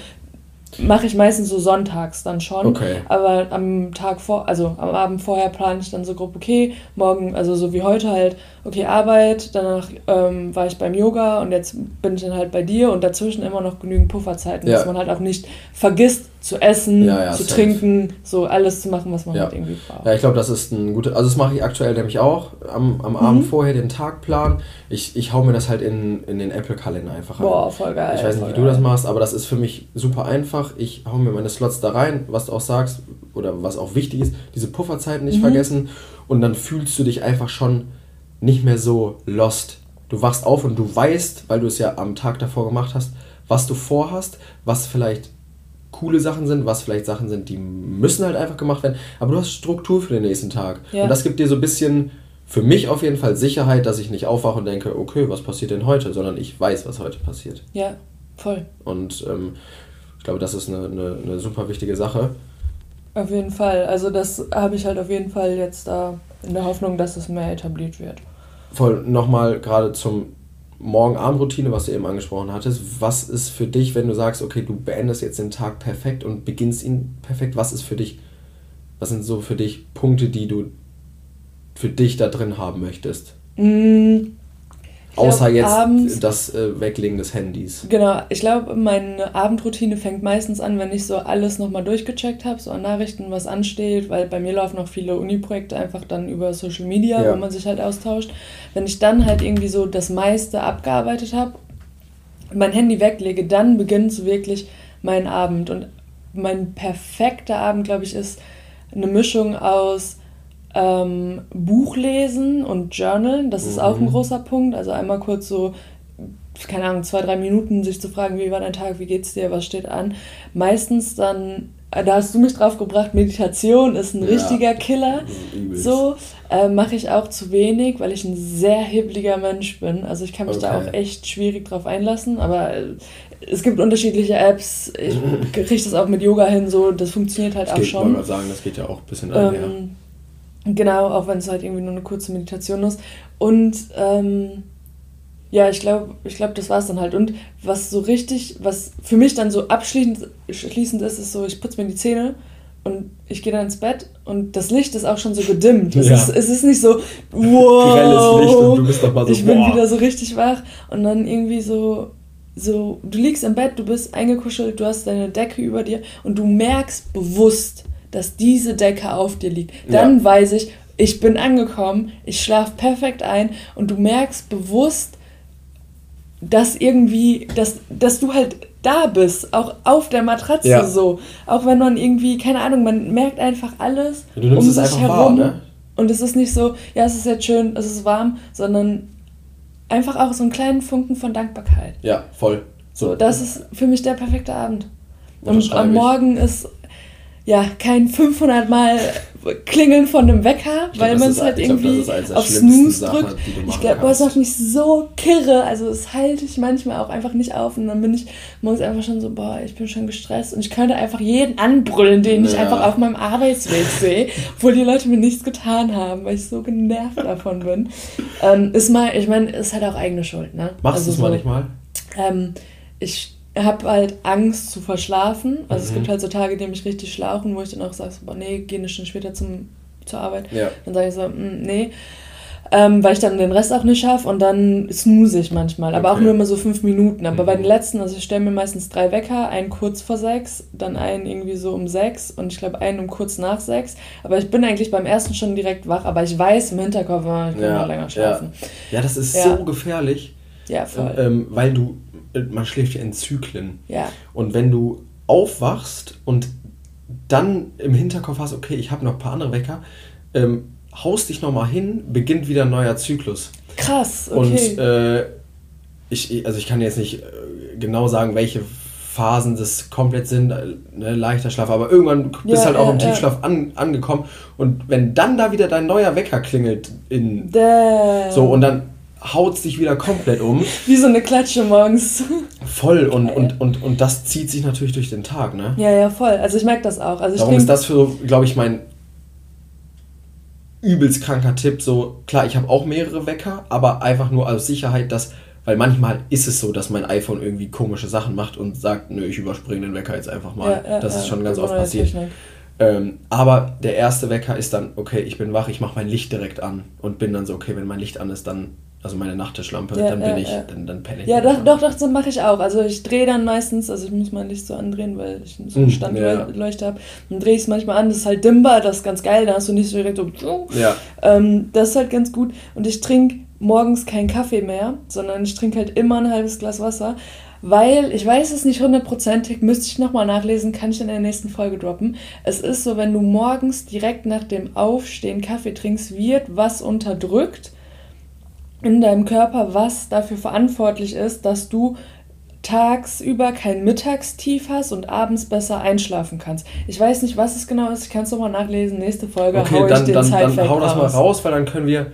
Mache ich meistens so sonntags dann schon. Okay. Aber am Tag vor, also am Abend vorher plane ich dann so grob, okay, morgen, also so wie heute halt, okay, Arbeit, danach ähm, war ich beim Yoga und jetzt bin ich dann halt bei dir und dazwischen immer noch genügend Pufferzeiten, Ja. dass man halt auch nicht vergisst zu essen, Ja, ja, zu safe. trinken, so alles zu machen, was man Ja. halt irgendwie braucht. Ja, ich glaube, das ist ein guter. Also, das mache ich aktuell nämlich auch. Am, am Mhm. Abend vorher den Tagplan. Ich, ich hau mir das halt in, in den Apple-Kalender einfach rein. Boah, voll geil. Ich weiß nicht, wie du geil. das machst, aber das ist für mich super einfach. Ich hau mir meine Slots da rein, was du auch sagst, oder was auch wichtig ist, diese Pufferzeiten nicht Mhm. vergessen. Und dann fühlst du dich einfach schon nicht mehr so lost. Du wachst auf und du weißt, weil du es ja am Tag davor gemacht hast, was du vorhast, was vielleicht coole Sachen sind, was vielleicht Sachen sind, die müssen halt einfach gemacht werden. Aber du hast Struktur für den nächsten Tag. Ja. Und das gibt dir so ein bisschen, für mich auf jeden Fall Sicherheit, dass ich nicht aufwache und denke, okay, was passiert denn heute, sondern ich weiß, was heute passiert. Ja, voll. Und ähm, ich glaube, das ist eine, eine, eine super wichtige Sache. Auf jeden Fall. Also das habe ich halt auf jeden Fall jetzt da in der Hoffnung, dass es mehr etabliert wird. Voll nochmal gerade zum Morgen-Abend-Routine, was du eben angesprochen hattest. Was ist für dich, wenn du sagst, okay, du beendest jetzt den Tag perfekt und beginnst ihn perfekt, was ist für dich, was sind so für dich Punkte, die du für dich da drin haben möchtest? Mm, Außer jetzt abends, das äh, Weglegen des Handys. Genau, ich glaube, meine Abendroutine fängt meistens an, wenn ich so alles nochmal durchgecheckt habe, so an Nachrichten, was ansteht, weil bei mir laufen auch viele Uni-Projekte einfach dann über Social Media, ja. wo man sich halt austauscht. Wenn ich dann halt irgendwie so das meiste abgearbeitet habe, mein Handy weglege, dann beginnt so wirklich mein Abend. Und mein perfekter Abend, glaube ich, ist eine Mischung aus ähm, Buchlesen und Journalen, das ist mhm. auch ein mhm. großer Punkt. Also einmal kurz so, keine Ahnung, zwei, drei Minuten sich zu fragen, wie war dein Tag, wie geht's dir, was steht an. Meistens dann, äh, da hast du mich drauf gebracht, Meditation ist ein ja. richtiger Killer. So äh, mache ich auch zu wenig, weil ich ein sehr hibbeliger Mensch bin. Also ich kann mich okay. da auch echt schwierig drauf einlassen, aber äh, es gibt unterschiedliche Apps. Ich kriege das auch mit Yoga hin, so das funktioniert halt das auch geht, schon. Ich wollte sagen, das geht ja auch ein bisschen einher. Ähm, Genau, auch wenn es halt irgendwie nur eine kurze Meditation ist. Und ähm, ja, ich glaube, ich glaube, das war es dann halt. Und was so richtig, was für mich dann so abschließend schließend ist, ist so, ich putze mir die Zähne und ich gehe dann ins Bett und das Licht ist auch schon so gedimmt. Es, ja. ist, es ist nicht so, wow, Grelles Licht und du bist doch mal so, ich bin boah. wieder so richtig wach und dann irgendwie so, so, du liegst im Bett, du bist eingekuschelt, du hast deine Decke über dir und du merkst bewusst, dass diese Decke auf dir liegt. Dann ja. weiß ich, ich bin angekommen, ich schlafe perfekt ein und du merkst bewusst, dass irgendwie, dass, dass du halt da bist, auch auf der Matratze ja. so. Auch wenn man irgendwie, keine Ahnung, man merkt einfach alles du nimmst um sich herum. Wahr, ne? Und es ist nicht so, ja, es ist jetzt schön, es ist warm, sondern einfach auch so einen kleinen Funken von Dankbarkeit. Ja, voll. So, das ist für mich der perfekte Abend. Und am Morgen ist ja, kein 500 Mal Klingeln von einem Wecker, glaub, weil man es halt irgendwie glaub, auf Snooze drückt. Ich glaube, das macht mich so kirre. Also das halte ich manchmal auch einfach nicht auf und dann bin ich morgens einfach schon so, boah, ich bin schon gestresst und ich könnte einfach jeden anbrüllen, den ja. ich einfach auf meinem Arbeitsweg sehe, obwohl die Leute mir nichts getan haben, weil ich so genervt davon bin. Ähm, ist mal, ich meine, ist halt auch eigene Schuld, ne? Machst also du es so, manchmal? Ähm, ich habe halt Angst zu verschlafen. Also mhm. es gibt halt so Tage, die mich richtig schlauchen, wo ich dann auch sage, so, boah, nee, geh eine Stunde später zum, zur Arbeit. Ja. Dann sage ich so, mm, nee. Ähm, weil ich dann den Rest auch nicht schaffe und dann snooze ich manchmal, aber okay. auch nur immer so fünf Minuten. Aber mhm. bei den letzten, also ich stelle mir meistens drei Wecker, einen kurz vor sechs, dann einen irgendwie so um sechs und ich glaube einen um kurz nach sechs. Aber ich bin eigentlich beim ersten schon direkt wach, aber ich weiß im Hinterkopf, oh, ich kann ja. noch länger schlafen. Ja, ja das ist ja. so gefährlich. Ja, voll. Ähm, weil du man schläft ja in Zyklen. Ja. Und wenn du aufwachst und dann im Hinterkopf hast, okay, ich habe noch ein paar andere Wecker, ähm, haust dich nochmal hin, beginnt wieder ein neuer Zyklus. Krass, okay. Und äh, ich, also ich kann jetzt nicht äh, genau sagen, welche Phasen das komplett sind, äh, ne, leichter Schlaf, aber irgendwann bist ja, halt auch ja, im Tiefschlaf ja. an, angekommen und wenn dann da wieder dein neuer Wecker klingelt in Damn. so und dann haut sich wieder komplett um. Wie so eine Klatsche morgens. Voll und, und, und, und das zieht sich natürlich durch den Tag, ne? Ja, ja, voll. Also ich merke das auch. Also Darum ist das für, glaube ich, mein übelst kranker Tipp. So, klar, ich habe auch mehrere Wecker, aber einfach nur aus Sicherheit, dass, weil manchmal ist es so, dass mein iPhone irgendwie komische Sachen macht und sagt, nö, ich überspringe den Wecker jetzt einfach mal. Ja, ja, das ist schon ganz oft passiert. Ähm, aber der erste Wecker ist dann, okay, ich bin wach, ich mache mein Licht direkt an und bin dann so, okay, wenn mein Licht an ist, dann also meine Nachttischlampe, ja, dann bin ich, dann, dann penne ich. Ja, doch, doch, doch, das mache ich auch. Also ich drehe dann meistens, also ich muss mein Licht so andrehen, weil ich so eine hm, Standleuchte habe. Dann drehe ich es manchmal an, das ist halt dimmbar, das ist ganz geil, da hast du nicht so direkt so. Ja. Ähm, das ist halt ganz gut. Und ich trinke morgens keinen Kaffee mehr, sondern ich trinke halt immer ein halbes Glas Wasser. Weil, ich weiß es nicht hundertprozentig, müsste ich nochmal nachlesen, kann ich in der nächsten Folge droppen. Es ist so, wenn du morgens direkt nach dem Aufstehen Kaffee trinkst, wird was unterdrückt in deinem Körper, was dafür verantwortlich ist, dass du tagsüber kein Mittagstief hast und abends besser einschlafen kannst. Ich weiß nicht, was es genau ist. Ich kann es nochmal nachlesen. Nächste Folge okay, hau dann, ich den dann, dann hau das mal raus, weil dann können wir,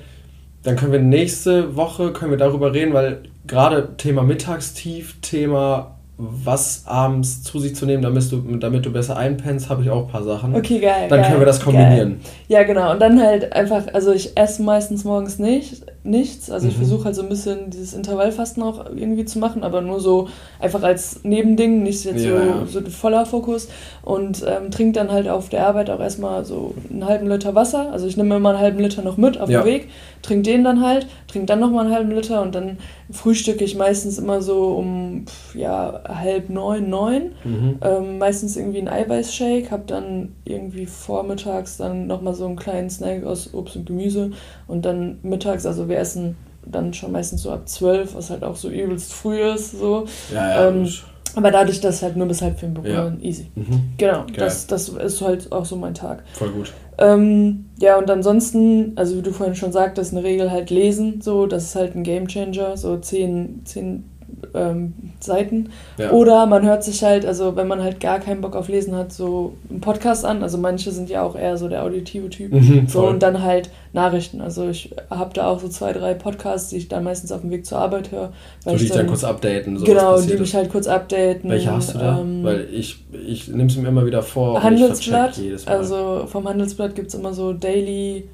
dann können wir nächste Woche können wir darüber reden, weil gerade Thema Mittagstief, Thema was abends zu sich zu nehmen, damit du, damit du besser einpennst, habe ich auch ein paar Sachen. Okay, geil. Dann geil, können wir das kombinieren. Geil. Ja, genau. Und dann halt einfach, also ich esse meistens morgens nicht. Nichts. Also ich Mhm. versuche halt so ein bisschen dieses Intervallfasten auch irgendwie zu machen, aber nur so einfach als Nebending, nicht jetzt Ja, so, ja. so voller Fokus. Und ähm, trinke dann halt auf der Arbeit auch erstmal so einen halben Liter Wasser. Also ich nehme immer einen halben Liter noch mit auf Ja. dem Weg, trinke den dann halt, trinke dann nochmal einen halben Liter und dann frühstücke ich meistens immer so um ja, halb neun, neun. Mhm. Ähm, meistens irgendwie einen Eiweißshake, habe dann irgendwie vormittags dann nochmal so einen kleinen Snack aus Obst und Gemüse und dann mittags, also wir essen dann schon meistens so ab 12, was halt auch so übelst früh ist, so. Ja, ja. Ähm, aber dadurch, dass halt nur bis halb fünf Ja. berühren, easy. mhm. Genau, Geil. das, das ist halt auch so mein Tag. Voll gut. Ähm, ja, und ansonsten, also wie du vorhin schon sagtest, eine Regel halt lesen, so, das ist halt ein Gamechanger, so zehn, zehn ähm, Seiten. Ja. Oder man hört sich halt, also wenn man halt gar keinen Bock auf Lesen hat, so einen Podcast an. Also manche sind ja auch eher so der auditive Typ. Mhm, so und dann halt Nachrichten. Also ich habe da auch so zwei, drei Podcasts, die ich dann meistens auf dem Weg zur Arbeit höre. So ich dich dann kurz updaten. So genau, die mich halt kurz updaten. Welche hast du da? Ähm, Weil ich, ich nehme es mir immer wieder vor. Handelsblatt, also vom Handelsblatt gibt es immer so Daily,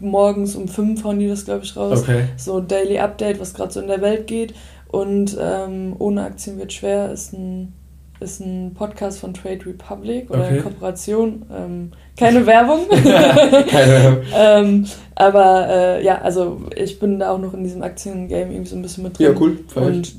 morgens um fünf hauen die das, glaube ich, raus. Okay. So Daily Update, was gerade so in der Welt geht. Und ähm, Ohne Aktien wird schwer ist ein, ist ein Podcast von Trade Republic oder Okay. Kooperation. Ähm, keine Werbung. Keine- ähm, aber äh, ja, also ich bin da auch noch in diesem Aktiengame irgendwie so ein bisschen mit drin. Ja, cool. Und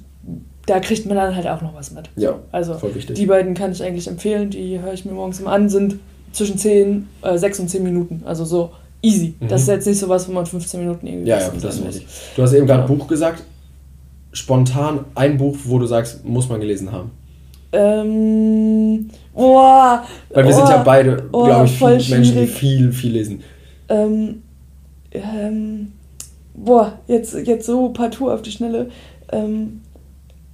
da kriegt man dann halt auch noch was mit. Ja, Also voll wichtig. die beiden kann ich eigentlich empfehlen, die höre ich mir morgens immer an, sind zwischen 10, äh, 6 und 10 Minuten. Also so easy. Mhm. Das ist jetzt nicht so was, wo man 15 Minuten irgendwie Ja, ja, das ist. Du hast eben gerade Genau. Buch gesagt. Spontan ein Buch, wo du sagst, muss man gelesen haben. Ähm, boah, Weil wir oh, sind ja beide, oh, glaube ich, viele Menschen, die viel, viel lesen. Ähm, ähm, boah, jetzt, jetzt so partout auf die Schnelle. Ähm,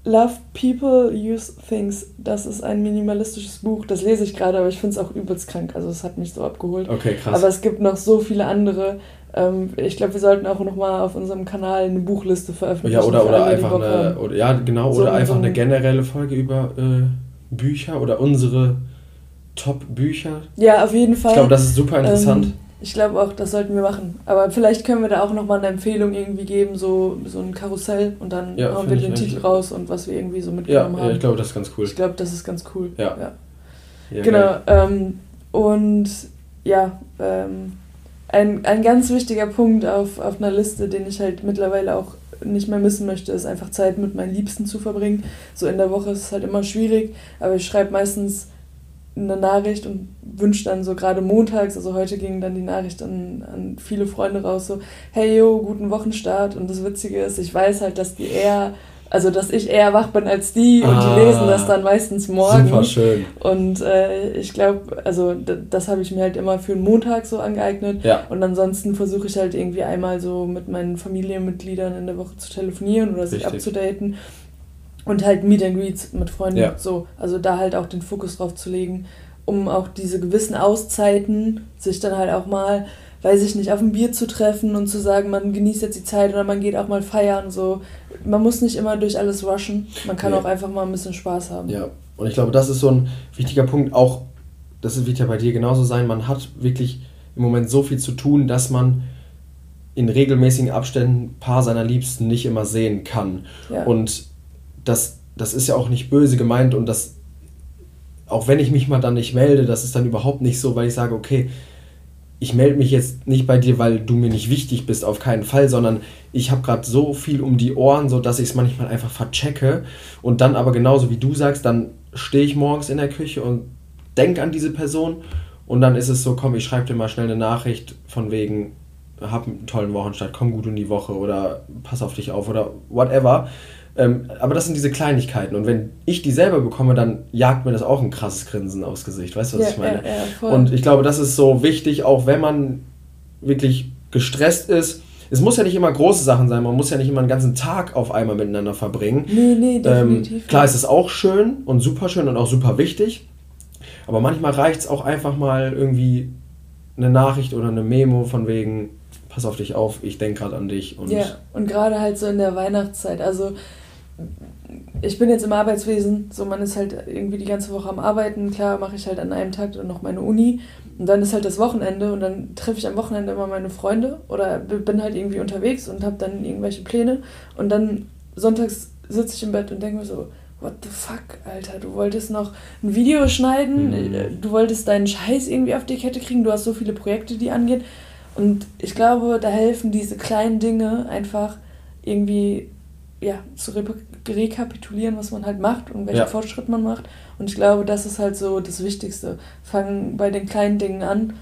Love People, Use Things. Das ist ein minimalistisches Buch. Das lese ich gerade, aber ich finde es auch übelst krank. Also es hat mich so abgeholt. Okay, krass. Aber es gibt noch so viele andere. Ähm, ich glaube, wir sollten auch nochmal auf unserem Kanal eine Buchliste veröffentlichen. ja, oder, oder einfach eine, oder, ja, genau, So oder ein- einfach so eine ein- generelle Folge über äh, Bücher oder unsere Top-Bücher. Ja, auf jeden Fall. Ich glaube, das ist super interessant. Ähm, ich glaube auch, das sollten wir machen. Aber vielleicht können wir da auch nochmal eine Empfehlung irgendwie geben, so, so ein Karussell und dann Ja, hauen wir den Titel raus und was wir irgendwie so ja, mitgenommen ja, haben. ich glaube, das ist ganz cool. Ich glaube, das ist ganz cool. Ja. ja. Ja, Genau. Ähm, und ja, ähm, ein, ein ganz wichtiger Punkt auf, auf einer Liste, den ich halt mittlerweile auch nicht mehr missen möchte, ist einfach Zeit mit meinen Liebsten zu verbringen. So in der Woche ist es halt immer schwierig, aber ich schreibe meistens eine Nachricht und wünsche dann so gerade montags, also heute ging dann die Nachricht an, an viele Freunde raus, so, hey yo, guten Wochenstart. Und das Witzige ist, ich weiß halt, dass die eher, also dass ich eher wach bin als die und Ah, die lesen das dann meistens morgen. Super schön. Und äh, ich glaube, also das habe ich mir halt immer für einen Montag so angeeignet. Ja. Und ansonsten versuche ich halt irgendwie einmal so mit meinen Familienmitgliedern in der Woche zu telefonieren oder sich Richtig. abzudaten. Und halt Meet and Greets mit Freunden. Ja. So, also da halt auch den Fokus drauf zu legen, um auch diese gewissen Auszeiten sich dann halt auch mal, weiß ich nicht, auf ein Bier zu treffen und zu sagen, man genießt jetzt die Zeit oder man geht auch mal feiern. So, man muss nicht immer durch alles rushen. Man kann Nee. auch einfach mal ein bisschen Spaß haben. Ja, und ich glaube, das ist so ein wichtiger Punkt. Auch, das wird ja bei dir genauso sein. Man hat wirklich im Moment so viel zu tun, dass man in regelmäßigen Abständen ein paar seiner Liebsten nicht immer sehen kann. Ja. Und das, das ist ja auch nicht böse gemeint und das, auch wenn ich mich mal dann nicht melde, das ist dann überhaupt nicht so, weil ich sage, okay, ich melde mich jetzt nicht bei dir, weil du mir nicht wichtig bist, auf keinen Fall, sondern ich habe gerade so viel um die Ohren, so dass ich es manchmal einfach verchecke und dann aber genauso wie du sagst, dann stehe ich morgens in der Küche und denk an diese Person und dann ist es so, komm, ich schreibe dir mal schnell eine Nachricht von wegen, hab einen tollen Wochenstart, komm gut in die Woche oder pass auf dich auf oder whatever. Ähm, aber das sind diese Kleinigkeiten und wenn ich die selber bekomme, dann jagt mir das auch ein krasses Grinsen aufs Gesicht, weißt du, was Ja, ich meine? ja, ja, und ich glaube, das ist so wichtig, auch wenn man wirklich gestresst ist. Es muss ja nicht immer große Sachen sein, man muss ja nicht immer einen ganzen Tag auf einmal miteinander verbringen. Nee, nee, Ähm, definitiv. klar ist es auch schön und super schön und auch super wichtig, aber manchmal reicht es auch einfach mal irgendwie eine Nachricht oder eine Memo von wegen, pass auf dich auf, ich denke gerade an dich und ja, und gerade halt so in der Weihnachtszeit. Also ich bin jetzt im Arbeitswesen, so man ist halt irgendwie die ganze Woche am Arbeiten. Klar mache ich halt an einem Tag dann noch meine Uni. Und dann ist halt das Wochenende und dann treffe ich am Wochenende immer meine Freunde oder bin halt irgendwie unterwegs und habe dann irgendwelche Pläne. Und dann sonntags sitze ich im Bett und denke mir so, what the fuck, Alter, du wolltest noch ein Video schneiden, mhm. du wolltest deinen Scheiß irgendwie auf die Kette kriegen, du hast so viele Projekte, die angehen. Und ich glaube, da helfen diese kleinen Dinge einfach irgendwie ja, zu re rekapitulieren, was man halt macht und welchen ja. Fortschritt man macht. Und ich glaube, das ist halt so das Wichtigste. Fang bei den kleinen Dingen an,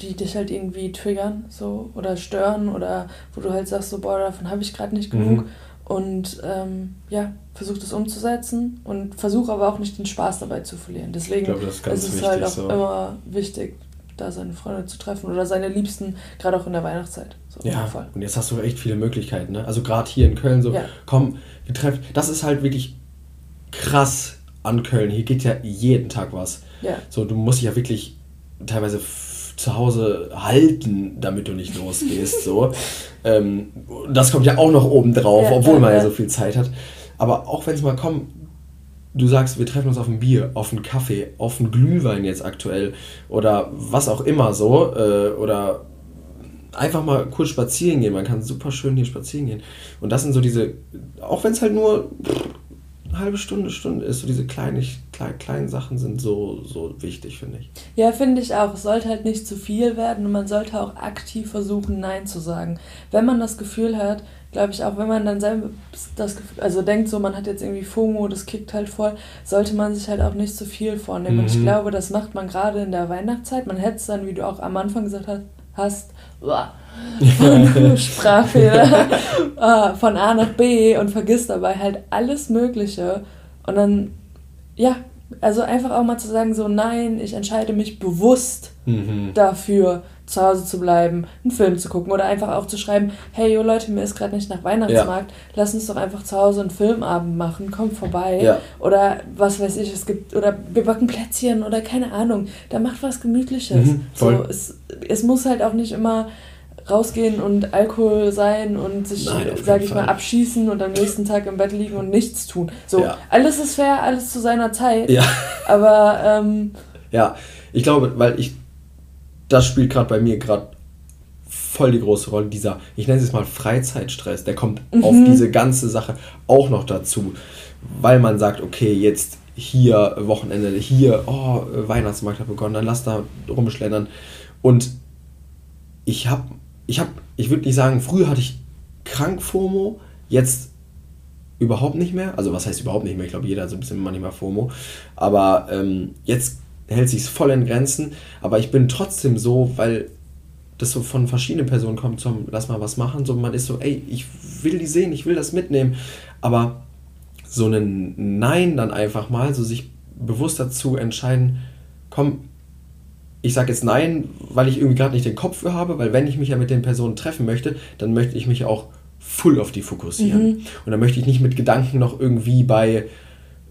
die dich halt irgendwie triggern so oder stören oder wo du halt sagst, so, boah, davon habe ich gerade nicht genug. Mhm. Und ähm, ja, versuch das umzusetzen und versuch aber auch nicht den Spaß dabei zu verlieren. Deswegen glaub, ist, ist es halt auch so. immer wichtig, da seine Freunde zu treffen oder seine Liebsten, gerade auch in der Weihnachtszeit. So ja, und jetzt hast du echt viele Möglichkeiten. Ne? Also gerade hier in Köln so, ja. komm, wir treffen. Das ist halt wirklich krass an Köln. Hier geht ja jeden Tag was. Ja. So, du musst dich ja wirklich teilweise zu Hause halten, damit du nicht losgehst. so. Ähm, das kommt ja auch noch oben drauf, ja, obwohl man ja so viel Zeit hat. Aber auch wenn es mal kommt, du sagst, wir treffen uns auf ein Bier, auf einen Kaffee, auf einen Glühwein jetzt aktuell oder was auch immer so äh, oder einfach mal kurz spazieren gehen. Man kann super schön hier spazieren gehen. Und das sind so diese, auch wenn es halt nur eine halbe Stunde, Stunde ist, so diese kleinen, kleinen, kleinen Sachen sind so, so wichtig, finde ich. Ja, finde ich auch. Es sollte halt nicht zu viel werden und man sollte auch aktiv versuchen, Nein zu sagen. Wenn man das Gefühl hat, glaube ich, auch wenn man dann selbst das Gefühl, also denkt so, man hat jetzt irgendwie FOMO, das kickt halt voll, sollte man sich halt auch nicht zu viel vornehmen. Mhm. Und ich mhm. glaube, das macht man gerade in der Weihnachtszeit. Man hätte es dann, wie du auch am Anfang gesagt hast, von Sprachfehler ah, von A nach B und vergisst dabei halt alles Mögliche. Und dann, ja, also einfach auch mal zu sagen, so nein, ich entscheide mich bewusst mhm. dafür, zu Hause zu bleiben, einen Film zu gucken oder einfach auch zu schreiben, hey yo Leute, mir ist gerade nicht nach Weihnachtsmarkt, ja. lass uns doch einfach zu Hause einen Filmabend machen, komm vorbei. Ja. Oder was weiß ich, es gibt, oder wir backen Plätzchen oder keine Ahnung, da macht was Gemütliches. Mhm, so, es, es muss halt auch nicht immer rausgehen und Alkohol sein und sich, sage ich Fall. mal, abschießen und am nächsten Tag im Bett liegen und nichts tun. So, ja. alles ist fair, alles zu seiner Zeit. Ja. Aber, ähm, Ja, ich glaube, weil ich, das spielt gerade bei mir gerade voll die große Rolle, dieser, ich nenne es mal Freizeitstress, der kommt mhm. auf diese ganze Sache auch noch dazu, weil man sagt, okay, jetzt hier Wochenende, hier, oh, Weihnachtsmarkt hat begonnen, dann lass da rumschlendern. Und ich habe ich habe, ich würde nicht sagen, früher hatte ich krank FOMO, jetzt überhaupt nicht mehr. Also was heißt überhaupt nicht mehr? Ich glaube, jeder hat so ein bisschen manchmal FOMO. Aber ähm, jetzt hält sich voll in Grenzen. Aber ich bin trotzdem so, weil das so von verschiedenen Personen kommt, zum lass mal was machen. So man ist so, ey, ich will die sehen, ich will das mitnehmen. Aber so ein Nein dann einfach mal, so sich bewusst dazu entscheiden, komm, ich sage jetzt nein, weil ich irgendwie gerade nicht den Kopf für habe, weil wenn ich mich ja mit den Personen treffen möchte, dann möchte ich mich auch full auf die fokussieren. Mhm. Und dann möchte ich nicht mit Gedanken noch irgendwie bei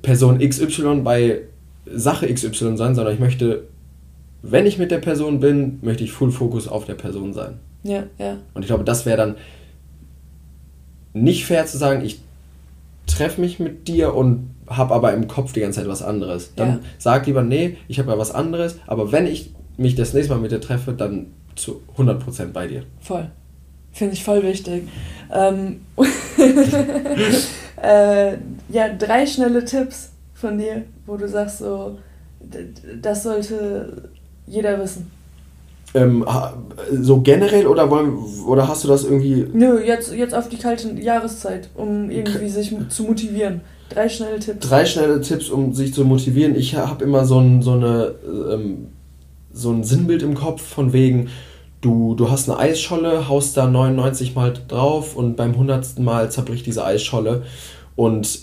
Person XY, bei Sache XY sein, sondern ich möchte, wenn ich mit der Person bin, möchte ich full Fokus auf der Person sein. Ja, ja. Und ich glaube, das wäre dann nicht fair zu sagen, ich treffe mich mit dir und habe aber im Kopf die ganze Zeit was anderes. Dann ja. sag lieber, nee, ich habe ja was anderes, aber wenn ich mich das nächste Mal mit dir treffe, dann zu 100% bei dir. Voll. Finde ich voll wichtig. Ähm, äh, ja, drei schnelle Tipps von dir, wo du sagst, so, das sollte jeder wissen. Ähm, so generell oder, wollen, oder hast du das irgendwie. Nö, jetzt, jetzt auf die kalte Jahreszeit, um irgendwie sich zu motivieren. Drei schnelle Tipps. Drei schnelle Tipps, um sich zu motivieren. Ich habe immer so, ein, so eine ähm, so ein Sinnbild im Kopf von wegen, du, du hast eine Eisscholle, haust da 99 Mal drauf und beim 100. Mal zerbricht diese Eisscholle und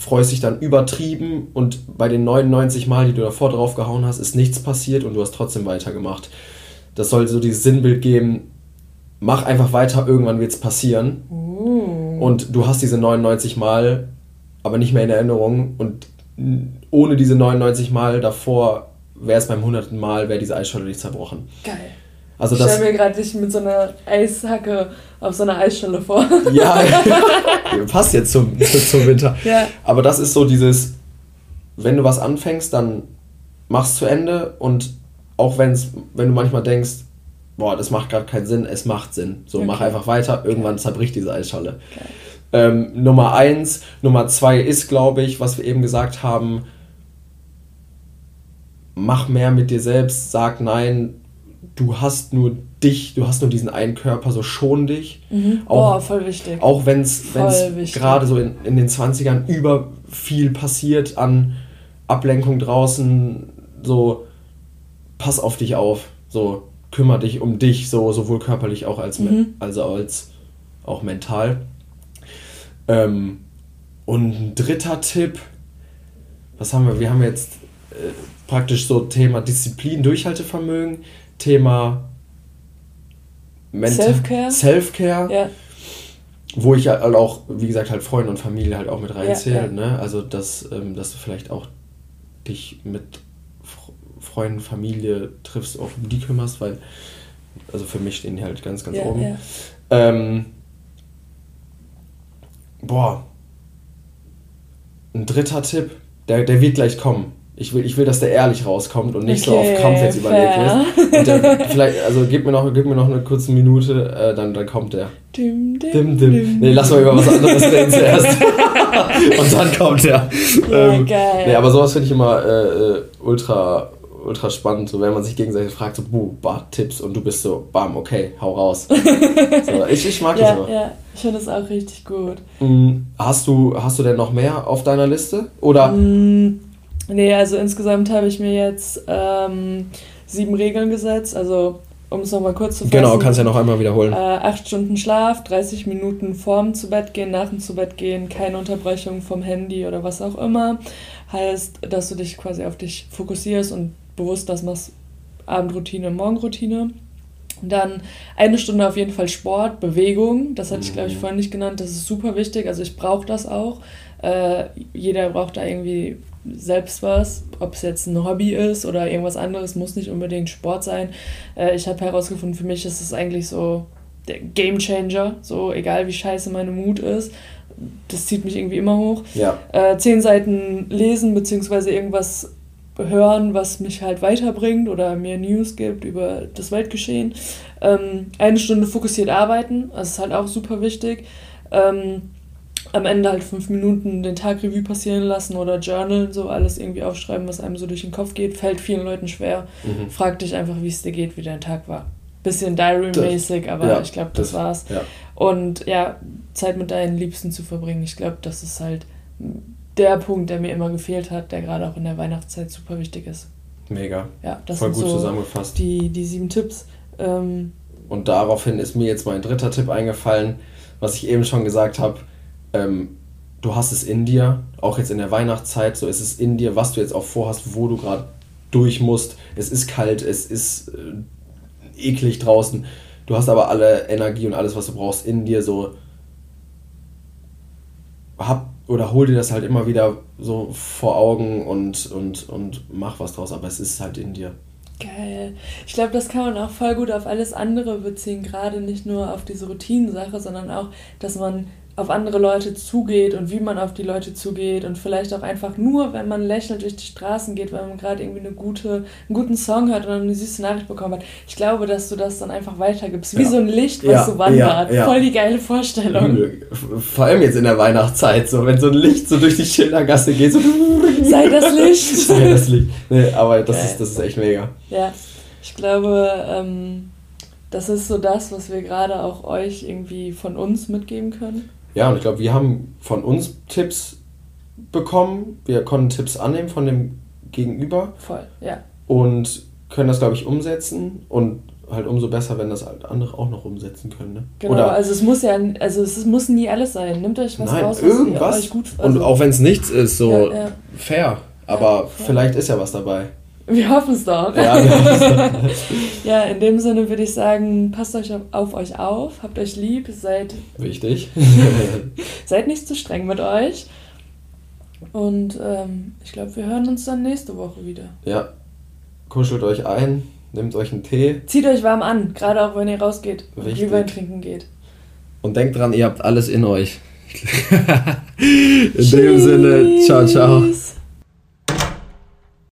freust dich dann übertrieben und bei den 99 Mal, die du davor drauf gehauen hast, ist nichts passiert und du hast trotzdem weitergemacht. Das soll so dieses Sinnbild geben, mach einfach weiter, irgendwann wird es passieren. Mm. Und du hast diese 99 Mal aber nicht mehr in Erinnerung und ohne diese 99 Mal davor wäre es beim hunderten Mal, wäre diese Eisscholle nicht zerbrochen. Geil. Also ich stelle mir gerade dich mit so einer Eishacke auf so einer Eisschale vor. Ja, passt jetzt zum, zum Winter. Ja. Aber das ist so dieses, wenn du was anfängst, dann machst zu Ende und auch wenn's, wenn du manchmal denkst, boah, das macht gerade keinen Sinn, es macht Sinn. So, okay. mach einfach weiter, irgendwann zerbricht diese Eisschale. Okay. Ähm, Nummer eins. Nummer zwei ist, glaube ich, was wir eben gesagt haben, mach mehr mit dir selbst, sag nein, du hast nur dich, du hast nur diesen einen Körper, so schon dich. Mhm. Auch, Boah, voll wichtig. Auch wenn es gerade so in, in den 20ern über viel passiert an Ablenkung draußen, so pass auf dich auf, so kümmere dich um dich, so sowohl körperlich auch als, mhm. also als auch mental. Ähm, und ein dritter Tipp, was haben wir? Wir haben jetzt äh, praktisch so Thema Disziplin, Durchhaltevermögen, Thema Self-Care. Self-Care. Ja. Wo ich halt auch, wie gesagt, halt Freunde und Familie halt auch mit reinzähle. Ja, ja. Ne? Also, dass, ähm, dass du vielleicht auch dich mit Freunden, Familie triffst, auch um die kümmerst, weil, also für mich stehen die halt ganz, ganz oben. Ähm, boah, ein dritter Tipp, der, der wird gleich kommen. Ich will, ich will, dass der ehrlich rauskommt und nicht okay, so auf Kampf jetzt überlegt ist. Und der, vielleicht, also gib mir noch, gib mir noch eine kurze Minute, äh, dann, dann kommt der. Dim, dim, dim, dim. Nee, lass mal über was anderes reden zuerst. und dann kommt der. Ja, ähm, geil. Nee, aber sowas finde ich immer äh, äh, ultra, ultra spannend, so wenn man sich gegenseitig fragt, so, buh, bah, Tipps und du bist so, bam, okay, hau raus. so, ich, ich mag ja, das immer. Ja, ich finde das auch richtig gut. Mm, hast du, hast du denn noch mehr auf deiner Liste? Oder? Mm Nee, also insgesamt habe ich mir jetzt ähm, sieben Regeln gesetzt. Also, um es nochmal kurz zu fassen. Genau, kannst ja noch einmal wiederholen. Äh, acht Stunden Schlaf, 30 Minuten vorm zu Bett gehen, nach dem zu Bett gehen, keine Unterbrechung vom Handy oder was auch immer. Heißt, dass du dich quasi auf dich fokussierst und bewusst das machst, Abendroutine, Morgenroutine. Dann eine Stunde auf jeden Fall Sport, Bewegung. Das hatte ich, glaube ich, mhm. vorhin nicht genannt. Das ist super wichtig. Also ich brauche das auch. Äh, jeder braucht da irgendwie selbst was, ob es jetzt ein Hobby ist oder irgendwas anderes, muss nicht unbedingt Sport sein. Äh, ich habe herausgefunden, für mich ist es eigentlich so der Game Changer, so egal wie scheiße meine Mut ist. Das zieht mich irgendwie immer hoch. Ja. Äh, zehn Seiten lesen, beziehungsweise irgendwas hören, was mich halt weiterbringt oder mir News gibt über das Weltgeschehen. Ähm, eine Stunde fokussiert arbeiten, das ist halt auch super wichtig. Ähm, am Ende halt fünf Minuten den Tag Revue passieren lassen oder journalen, so alles irgendwie aufschreiben, was einem so durch den Kopf geht, fällt vielen Leuten schwer. Mhm. Frag dich einfach, wie es dir geht, wie dein Tag war. Bisschen Diary-mäßig, aber ja, ich glaube, das, das, war's. Ja. Und ja, Zeit mit deinen Liebsten zu verbringen, ich glaube, das ist halt der Punkt, der mir immer gefehlt hat, der gerade auch in der Weihnachtszeit super wichtig ist. Mega. Ja, das Voll gut so zusammengefasst. Die, die sieben Tipps. Ähm, Und daraufhin ist mir jetzt mein dritter Tipp eingefallen, was ich eben schon gesagt habe ähm, du hast es in dir, auch jetzt in der Weihnachtszeit, so ist es in dir, was du jetzt auch vorhast, wo du gerade durch musst. Es ist kalt, es ist äh, eklig draußen. Du hast aber alle Energie und alles, was du brauchst, in dir so. Hab oder hol dir das halt immer wieder so vor Augen und, und, und mach was draus, aber es ist halt in dir. Geil. Ich glaube, das kann man auch voll gut auf alles andere beziehen, gerade nicht nur auf diese Routinensache, sondern auch, dass man auf andere Leute zugeht und wie man auf die Leute zugeht und vielleicht auch einfach nur, wenn man lächelt durch die Straßen geht, weil man gerade irgendwie eine gute, einen guten Song hört oder eine süße Nachricht bekommen hat. Ich glaube, dass du das dann einfach weitergibst. Wie ja. so ein Licht, was ja, so wandert. Ja, Voll die geile Vorstellung. Vor allem jetzt in der Weihnachtszeit, so wenn so ein Licht so durch die Schildergasse geht, so Sei das Licht. Sei das Licht. Nee, aber das, ist, das ist echt mega. Ja, ich glaube, ähm, das ist so das, was wir gerade auch euch irgendwie von uns mitgeben können. Ja, und ich glaube, wir haben von uns Tipps bekommen. Wir konnten Tipps annehmen von dem Gegenüber. Voll, ja. Und können das, glaube ich, umsetzen. Und halt umso besser, wenn das halt andere auch noch umsetzen können. Ne? Genau, Oder also es muss ja, also es muss nie alles sein. Nehmt euch was nein, raus, was irgendwas. euch gut also Und auch wenn es nichts ist, so ja, ja. fair. Aber ja, vielleicht ist ja was dabei. Wir hoffen es doch. Ja, ja, in dem Sinne würde ich sagen, passt euch auf, auf, euch auf, habt euch lieb, seid. Wichtig. seid nicht zu streng mit euch. Und ähm, ich glaube, wir hören uns dann nächste Woche wieder. Ja. Kuschelt euch ein, Nehmt euch einen Tee. Zieht euch warm an, gerade auch wenn ihr rausgeht und Glühwein trinken geht. Und denkt dran, ihr habt alles in euch. in Tschüss. dem Sinne, ciao, ciao.